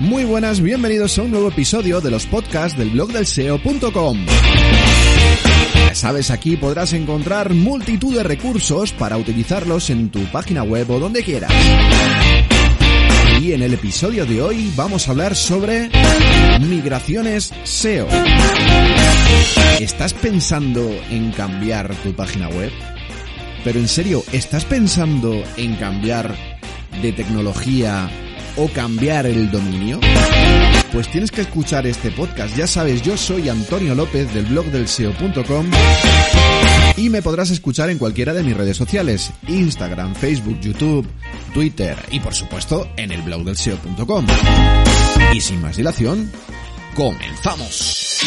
Muy buenas, bienvenidos a un nuevo episodio de los podcasts del blog del SEO.com. Ya sabes, aquí podrás encontrar multitud de recursos para utilizarlos en tu página web o donde quieras. Y en el episodio de hoy vamos a hablar sobre migraciones SEO. ¿Estás pensando en cambiar tu página web? Pero en serio, ¿estás pensando en cambiar de tecnología o cambiar el dominio? Pues tienes que escuchar este podcast. Ya sabes, yo soy Antonio López del blog del SEO.com y me podrás escuchar en cualquiera de mis redes sociales, Instagram, Facebook, YouTube, Twitter y por supuesto en el blog del SEO.com. Y sin más dilación, comenzamos.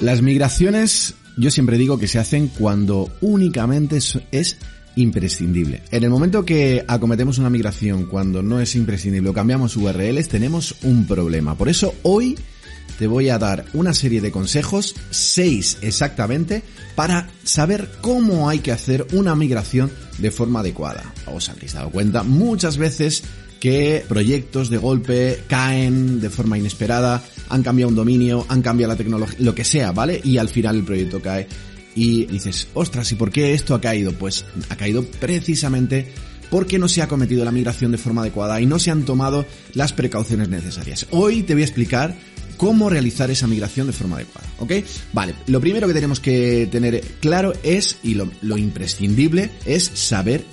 Las migraciones yo siempre digo que se hacen cuando únicamente es imprescindible. En el momento que acometemos una migración cuando no es imprescindible o cambiamos URLs, tenemos un problema. Por eso hoy te voy a dar una serie de consejos, seis exactamente, para saber cómo hay que hacer una migración de forma adecuada. Os habréis dado cuenta muchas veces que proyectos de golpe caen de forma inesperada, han cambiado un dominio, han cambiado la tecnología, lo que sea, ¿vale? Y al final el proyecto cae y dices, ostras, ¿y por qué esto ha caído? Pues ha caído precisamente porque no se ha cometido la migración de forma adecuada y no se han tomado las precauciones necesarias. Hoy te voy a explicar cómo realizar esa migración de forma adecuada, ¿ok? Vale, lo primero que tenemos que tener claro es, y lo, lo imprescindible, es saber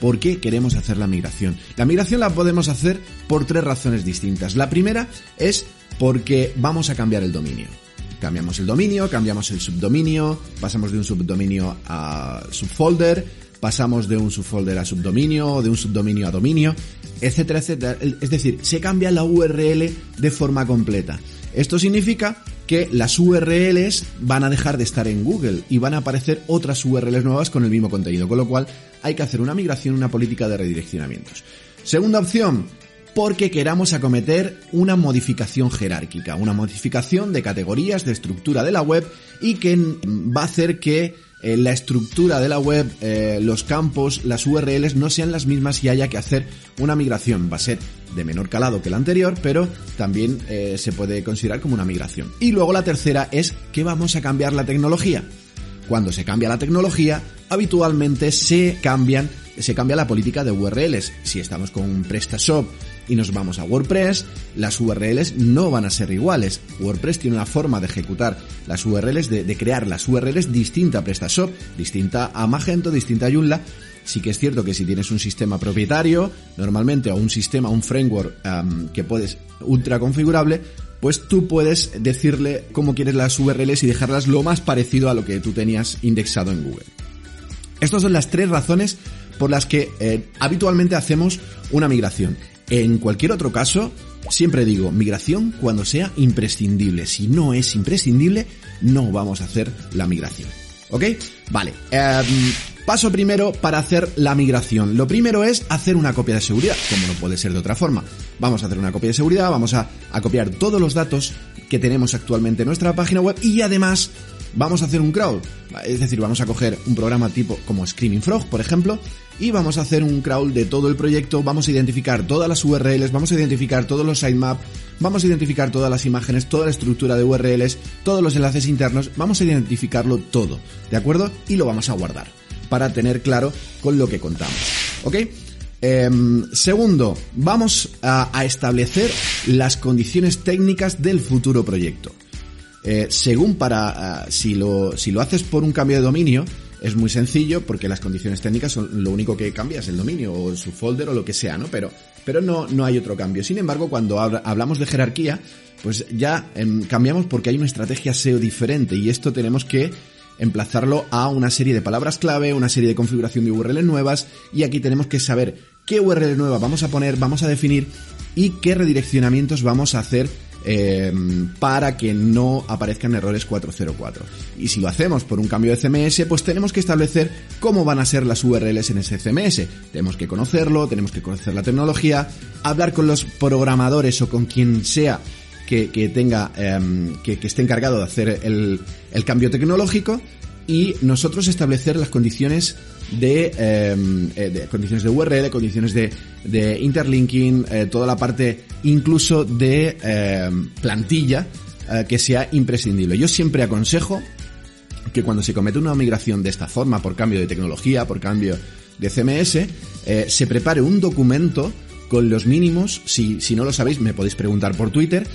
por qué queremos hacer la migración. La migración la podemos hacer por tres razones distintas. La primera es porque vamos a cambiar el dominio. Cambiamos el dominio, cambiamos el subdominio, pasamos de un subdominio a subfolder, pasamos de un subfolder a subdominio, de un subdominio a dominio, etcétera, etcétera. Es decir, se cambia la URL de forma completa. Esto significa que las URLs van a dejar de estar en Google y van a aparecer otras URLs nuevas con el mismo contenido, con lo cual hay que hacer una migración, una política de redireccionamientos. Segunda opción, porque queramos acometer una modificación jerárquica, una modificación de categorías, de estructura de la web y que va a hacer que eh, la estructura de la web, eh, los campos, las URLs no sean las mismas y haya que hacer una migración. Va a ser de menor calado que la anterior, pero también eh, se puede considerar como una migración. Y luego la tercera es que vamos a cambiar la tecnología. Cuando se cambia la tecnología, habitualmente se cambian se cambia la política de URLs. Si estamos con PrestaShop y nos vamos a WordPress, las URLs no van a ser iguales. WordPress tiene una forma de ejecutar las URLs, de, crear las URLs distinta a PrestaShop, distinta a Magento, distinta a Joomla. Sí que es cierto que si tienes un sistema propietario, normalmente, o un sistema, un framework que puedes ultra configurable, pues tú puedes decirle cómo quieres las URLs y dejarlas lo más parecido a lo que tú tenías indexado en Google. Estas son las tres razones por las que eh, habitualmente hacemos una migración. En cualquier otro caso, siempre digo migración cuando sea imprescindible. Si no es imprescindible, no vamos a hacer la migración. ¿Ok? Vale. Em, paso primero para hacer la migración. Lo primero es hacer una copia de seguridad, como no puede ser de otra forma. Vamos a hacer una copia de seguridad, vamos a, a copiar todos los datos que tenemos actualmente en nuestra página web y además vamos a hacer un crawl. Es decir, vamos a coger un programa tipo como Screaming Frog, por ejemplo, y vamos a hacer un crawl de todo el proyecto, vamos a identificar todas las URLs, vamos a identificar todos los sitemaps, vamos a identificar todas las imágenes, toda la estructura de URLs, todos los enlaces internos, vamos a identificarlo todo, ¿de acuerdo? Y lo vamos a guardar para tener claro con lo que contamos, ¿ok? Em, segundo, vamos a establecer las condiciones técnicas del futuro proyecto. Eh, según para, eh, si, lo, si lo haces por un cambio de dominio, es muy sencillo porque las condiciones técnicas son lo único que cambia es el dominio o su folder o lo que sea, ¿no? Pero, pero no, no hay otro cambio. Sin embargo, cuando hablamos de jerarquía, pues ya em, cambiamos porque hay una estrategia SEO diferente y esto tenemos que emplazarlo a una serie de palabras clave, una serie de configuración de URL nuevas y aquí tenemos que saber qué URL nueva vamos a poner, vamos a definir y qué redireccionamientos vamos a hacer eh, para que no aparezcan errores 404. Y si lo hacemos por un cambio de CMS, pues tenemos que establecer cómo van a ser las URLs en ese CMS. Tenemos que conocerlo, tenemos que conocer la tecnología, hablar con los programadores o con quien sea que, tenga, em, que, esté encargado de hacer el, el cambio tecnológico y nosotros establecer las condiciones de, em, eh, de condiciones de URL, condiciones de, interlinking, eh, toda la parte incluso de em, plantilla eh, que sea imprescindible. Yo siempre aconsejo que cuando se comete una migración de esta forma, por cambio de tecnología, por cambio de CMS, se prepare un documento con los mínimos, si, si no lo sabéis me podéis preguntar por Twitter,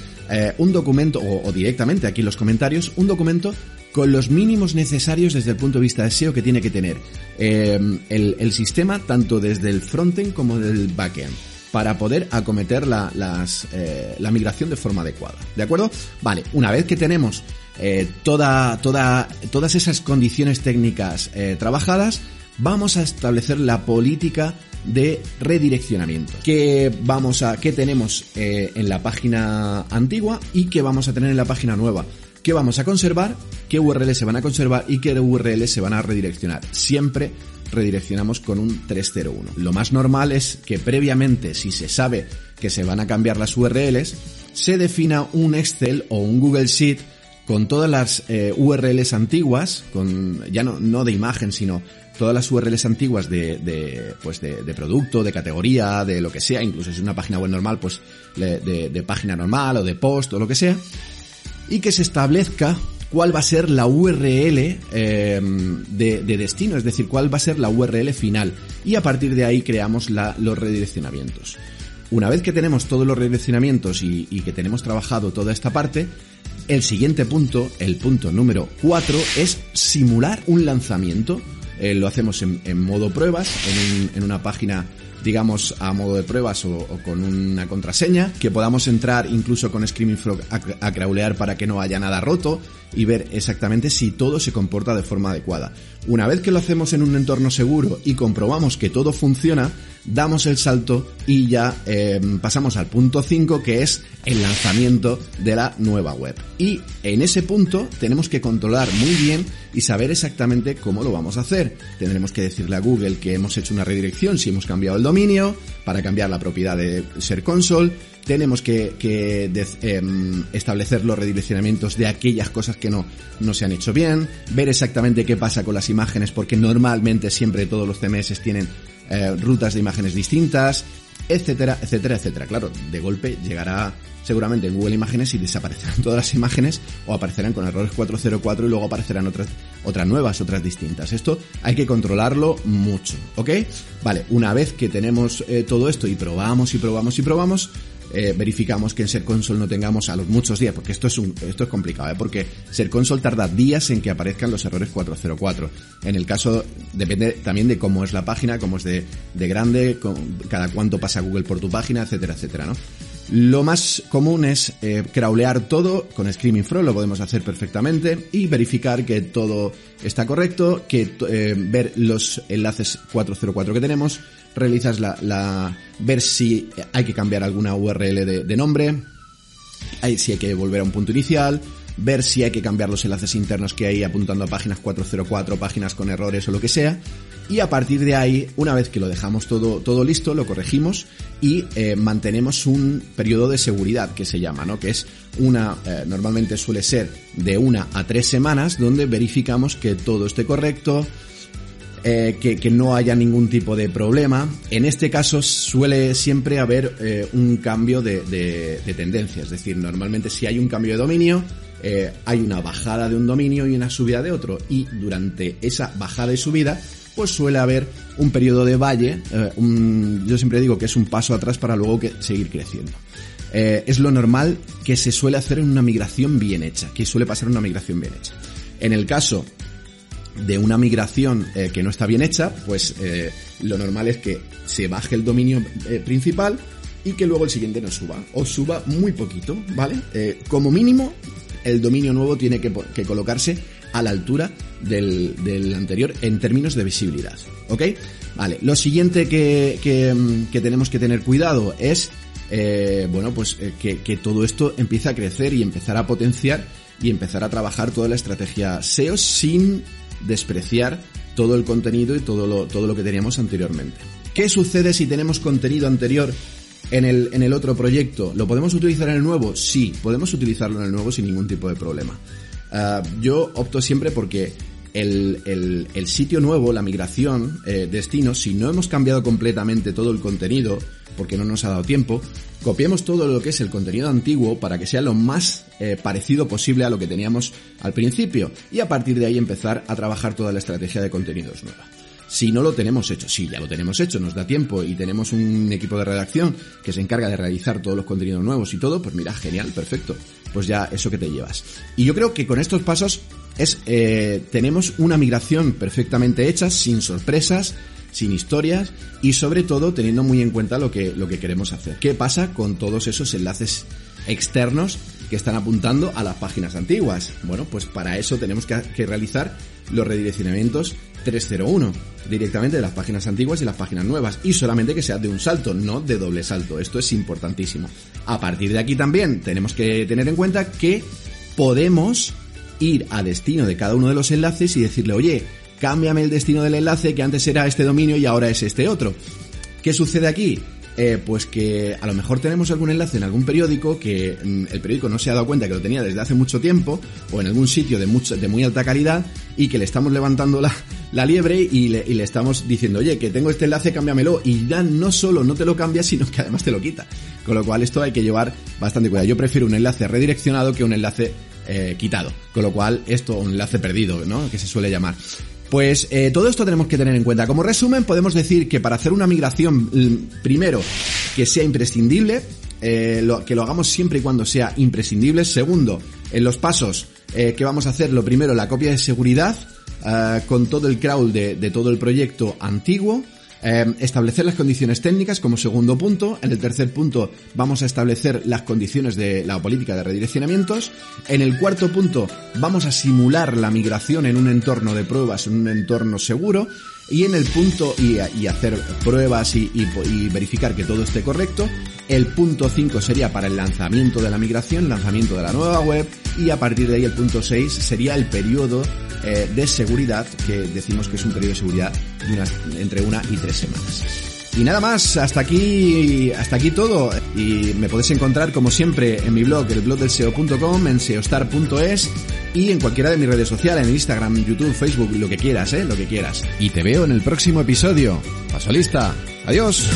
un documento o, o, directamente aquí en los comentarios, un documento con los mínimos necesarios desde el punto de vista de SEO que tiene que tener eh, el, sistema, tanto desde el frontend como del backend para poder acometer la, las, eh, la migración de forma adecuada. ¿De acuerdo? Vale, una vez que tenemos eh, toda, toda, todas esas condiciones técnicas trabajadas, vamos a establecer la política de redireccionamiento. ¿Qué vamos a, qué tenemos en la página antigua y qué vamos a tener en la página nueva? qué vamos a conservar, qué URL se van a conservar y qué URL se van a redireccionar. Siempre redireccionamos con un 301. Lo más normal es que previamente, si se sabe que se van a cambiar las URLs, se defina un Excel o un Google Sheet con todas las eh, URLs antiguas, con ya no, no de imagen, sino todas las URLs antiguas de, de pues de, producto, de categoría, de lo que sea, incluso si es una página web normal, pues de, de página normal o de post o lo que sea, y que se establezca cuál va a ser la URL eh, de, destino, es decir, cuál va a ser la URL final. Y a partir de ahí creamos los redireccionamientos. Una vez que tenemos todos los redireccionamientos y, que tenemos trabajado toda esta parte, el siguiente punto, el punto número 4, es simular un lanzamiento. Eh, lo hacemos en, modo pruebas, en, una página digamos, a modo de pruebas o, con una contraseña, que podamos entrar incluso con Screaming Frog a, crawlear para que no haya nada roto y ver exactamente si todo se comporta de forma adecuada. Una vez que lo hacemos en un entorno seguro y comprobamos que todo funciona, damos el salto y ya eh, pasamos al punto 5 que es el lanzamiento de la nueva web. Y en ese punto tenemos que controlar muy bien y saber exactamente cómo lo vamos a hacer. Tendremos que decirle a Google que hemos hecho una redirección si hemos cambiado el dominio, para cambiar la propiedad de Ser Console, tenemos que, em, establecer los redireccionamientos de aquellas cosas que no, no se han hecho bien, ver exactamente qué pasa con las imágenes, porque normalmente siempre todos los CMS tienen eh, rutas de imágenes distintas, etcétera, etcétera, etcétera. Claro, de golpe llegará seguramente en Google Imágenes y desaparecerán todas las imágenes o aparecerán con errores 404 y luego aparecerán otras, otras nuevas, otras distintas. Esto hay que controlarlo mucho, ¿ok? Vale, una vez que tenemos eh, todo esto y probamos y probamos y probamos, eh, verificamos que en Ser Console no tengamos a los muchos días, porque esto es un, esto es complicado, ¿eh? porque Ser Console tarda días en que aparezcan los errores 404. En el caso, depende también de cómo es la página, cómo es de, de grande, cada cuánto pasa Google por tu página, etcétera, etcétera, ¿no? Lo más común es eh, crawlear todo con Screaming Frog, lo podemos hacer perfectamente y verificar que todo está correcto, que eh, ver los enlaces 404 que tenemos, realizas la, la, ver si hay que cambiar alguna URL de, de nombre, si hay que volver a un punto inicial, ver si hay que cambiar los enlaces internos que hay apuntando a páginas 404, páginas con errores o lo que sea. Y a partir de ahí, una vez que lo dejamos todo, todo listo, lo corregimos y eh, mantenemos un periodo de seguridad que se llama, ¿no? Que es una, eh, normalmente suele ser de una a tres semanas donde verificamos que todo esté correcto, eh, que, no haya ningún tipo de problema. En este caso suele siempre haber un cambio de, de, tendencia, es decir, normalmente si hay un cambio de dominio, eh, hay una bajada de un dominio y una subida de otro, y durante esa bajada y subida, pues suele haber un periodo de valle, yo siempre digo que es un paso atrás para luego que, seguir creciendo. es lo normal que se suele hacer en una migración bien hecha, que suele pasar una migración bien hecha. En el caso de una migración eh, que no está bien hecha, pues eh, lo normal es que se baje el dominio eh, principal y que luego el siguiente no suba. O suba muy poquito, ¿vale? como mínimo, el dominio nuevo tiene que, colocarse a la altura del, anterior en términos de visibilidad, ¿ok? Vale, lo siguiente que, que tenemos que tener cuidado es eh, bueno, pues eh, que, que todo esto empiece a crecer y empezar a potenciar y empezar a trabajar toda la estrategia SEO sin despreciar todo el contenido y todo lo, todo lo que teníamos anteriormente. ¿Qué sucede si tenemos contenido anterior en el, en el otro proyecto? ¿Lo podemos utilizar en el nuevo? Sí, podemos utilizarlo en el nuevo sin ningún tipo de problema. Ah, yo opto siempre porque el, el, el, sitio nuevo, la migración, eh, destino, si no hemos cambiado completamente todo el contenido, porque no nos ha dado tiempo, copiemos todo lo que es el contenido antiguo para que sea lo más eh, parecido posible a lo que teníamos al principio y a partir de ahí empezar a trabajar toda la estrategia de contenidos nueva. Si no lo tenemos hecho, sí, ya lo tenemos hecho, nos da tiempo y tenemos un equipo de redacción que se encarga de realizar todos los contenidos nuevos y todo, pues mira, genial, perfecto. Pues ya eso que te llevas. Y yo creo que con estos pasos es eh, tenemos una migración perfectamente hecha, sin sorpresas, sin historias y sobre todo teniendo muy en cuenta lo que, lo que queremos hacer. ¿Qué pasa con todos esos enlaces externos que están apuntando a las páginas antiguas? Bueno, pues para eso tenemos que, que realizar los redireccionamientos 301 directamente de las páginas antiguas y las páginas nuevas y solamente que sea de un salto, no de doble salto. Esto es importantísimo. A partir de aquí también tenemos que tener en cuenta que podemos ir a destino de cada uno de los enlaces y decirle, oye, cámbiame el destino del enlace que antes era este dominio y ahora es este otro. ¿Qué sucede aquí? Eh, pues que a lo mejor tenemos algún enlace en algún periódico que mm, el periódico no se ha dado cuenta que lo tenía desde hace mucho tiempo o en algún sitio de, mucho, de muy alta calidad y que le estamos levantando la, la liebre y le, estamos diciendo, oye, que tengo este enlace, cámbiamelo. Y ya no solo no te lo cambia, sino que además te lo quita. Con lo cual esto hay que llevar bastante cuidado. Yo prefiero un enlace redireccionado que un enlace eh, quitado. Con lo cual, esto, un enlace perdido, ¿no? Que se suele llamar. Pues eh, todo esto tenemos que tener en cuenta. Como resumen, podemos decir que para hacer una migración, primero, que sea imprescindible, eh, lo, que lo hagamos siempre y cuando sea imprescindible. Segundo, en los pasos eh, que vamos a hacer, lo primero, la copia de seguridad, eh, con todo el crawl de todo el proyecto antiguo. Eh, establecer las condiciones técnicas como segundo punto. En el tercer punto vamos a establecer las condiciones de la política de redireccionamientos. En el cuarto punto vamos a simular la migración en un entorno de pruebas, en un entorno seguro. Y en el punto, y, y hacer pruebas y, y, y, verificar que todo esté correcto. El punto 5 sería para el lanzamiento de la migración, lanzamiento de la nueva web. Y a partir de ahí el punto 6 sería el periodo eh, de seguridad, que decimos que es un periodo de seguridad entre una y tres semanas. Y nada más, hasta aquí, hasta aquí todo. Y me podéis encontrar como siempre en mi blog, el blog del SEO.com, en seostar.es y en cualquiera de mis redes sociales, en Instagram, YouTube, Facebook, lo que quieras, eh, lo que quieras. Y te veo en el próximo episodio. Paso lista. Adiós.